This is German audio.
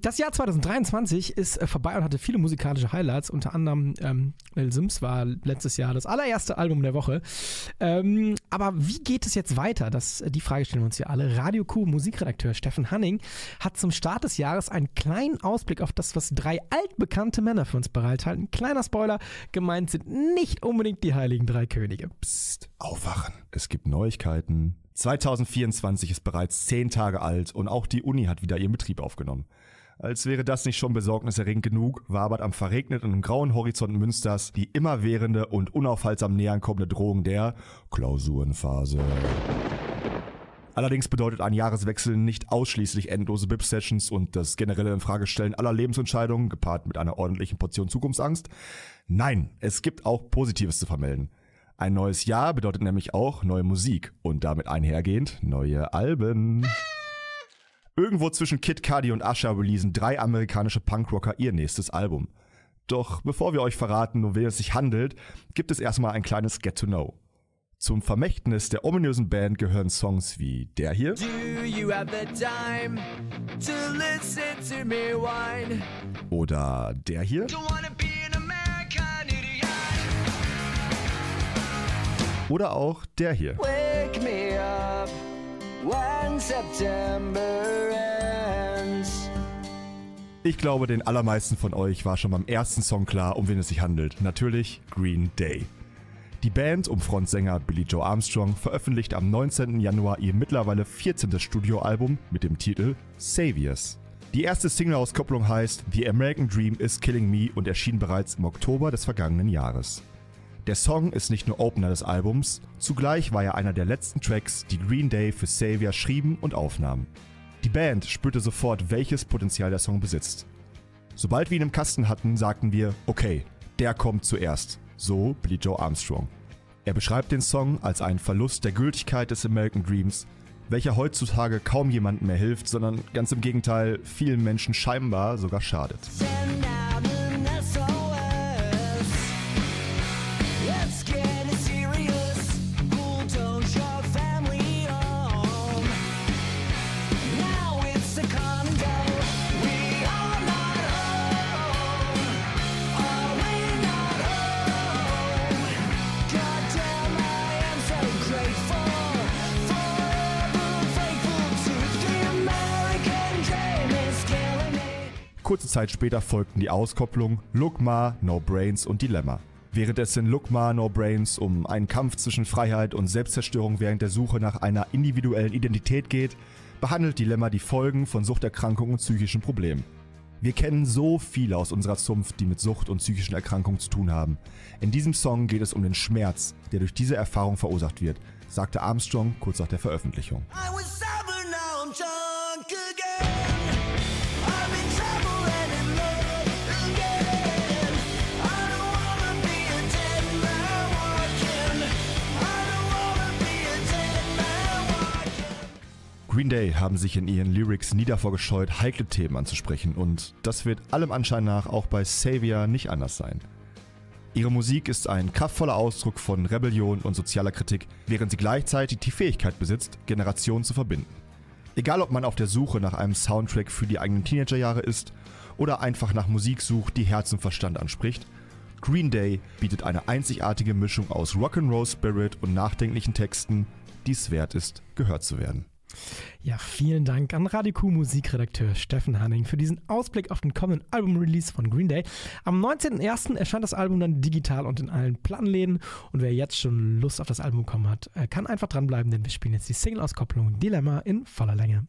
Das Jahr 2023 ist äh, vorbei und hatte viele musikalische Highlights. Unter anderem ähm, Lil Sims war letztes Jahr das allererste Album der Woche. Ähm, aber wie geht es jetzt weiter? Das, die Frage stellen wir uns hier alle. Radio Q Musikredakteur Steffen Hanning hat zum Start des Jahres einen kleinen Ausblick auf das, was drei altbekannte Männer für uns bereithalten. Kleiner Spoiler, gemeint sind nicht unbedingt die heiligen drei Könige. Psst, aufwachen. Es gibt Neuigkeiten. 2024 ist bereits zehn Tage alt und auch die Uni hat wieder ihren Betrieb aufgenommen. Als wäre das nicht schon besorgniserregend genug, wabert am verregneten und grauen Horizont Münsters die immerwährende und unaufhaltsam nähern kommende Drohung der Klausurenphase. Allerdings bedeutet ein Jahreswechsel nicht ausschließlich endlose BIP-Sessions und das generelle Infragestellen aller Lebensentscheidungen, gepaart mit einer ordentlichen Portion Zukunftsangst. Nein, es gibt auch Positives zu vermelden. Ein neues Jahr bedeutet nämlich auch neue Musik und damit einhergehend neue Alben. Irgendwo zwischen Kid Cudi und Usher releasen drei amerikanische Punkrocker ihr nächstes Album. Doch bevor wir euch verraten, um wen es sich handelt, gibt es erstmal ein kleines Get to Know. Zum Vermächtnis der ominösen Band gehören Songs wie der hier. Oder der hier. Oder auch der hier. Wake me up when September ends. Ich glaube, den allermeisten von euch war schon beim ersten Song klar, um wen es sich handelt. Natürlich Green Day. Die Band um Frontsänger Billy Joe Armstrong veröffentlicht am 19. Januar ihr mittlerweile 14. Studioalbum mit dem Titel Saviors. Die erste Single-Auskopplung heißt The American Dream is Killing Me und erschien bereits im Oktober des vergangenen Jahres. Der Song ist nicht nur Opener des Albums, zugleich war er einer der letzten Tracks, die Green Day für Savior schrieben und aufnahmen. Die Band spürte sofort, welches Potenzial der Song besitzt. Sobald wir ihn im Kasten hatten, sagten wir, okay, der kommt zuerst. So Billy Joe Armstrong. Er beschreibt den Song als einen Verlust der Gültigkeit des American Dreams, welcher heutzutage kaum jemandem mehr hilft, sondern ganz im Gegenteil vielen Menschen scheinbar sogar schadet. Kurze Zeit später folgten die Auskopplung Look Ma, No Brains und Dilemma. Während es in Look Ma, No Brains um einen Kampf zwischen Freiheit und Selbstzerstörung während der Suche nach einer individuellen Identität geht, behandelt Dilemma die Folgen von Suchterkrankungen und psychischen Problemen. Wir kennen so viele aus unserer Zunft, die mit Sucht und psychischen Erkrankungen zu tun haben. In diesem Song geht es um den Schmerz, der durch diese Erfahrung verursacht wird, sagte Armstrong kurz nach der Veröffentlichung. Green Day haben sich in ihren Lyrics nie davor gescheut, heikle Themen anzusprechen und das wird allem Anschein nach auch bei Savior nicht anders sein. Ihre Musik ist ein kraftvoller Ausdruck von Rebellion und sozialer Kritik, während sie gleichzeitig die Fähigkeit besitzt, Generationen zu verbinden. Egal ob man auf der Suche nach einem Soundtrack für die eigenen Teenagerjahre ist oder einfach nach Musik sucht, die Herz und Verstand anspricht, Green Day bietet eine einzigartige Mischung aus Rock'n'Roll Spirit und nachdenklichen Texten, die es wert ist, gehört zu werden. Ja, vielen Dank an Radio Q Musikredakteur Steffen Hanning für diesen Ausblick auf den kommenden Album-Release von Green Day. Am 19.01. erscheint das Album dann digital und in allen Plattenläden. Und wer jetzt schon Lust auf das Album bekommen hat, kann einfach dranbleiben, denn wir spielen jetzt die Single-Auskopplung Dilemma in voller Länge.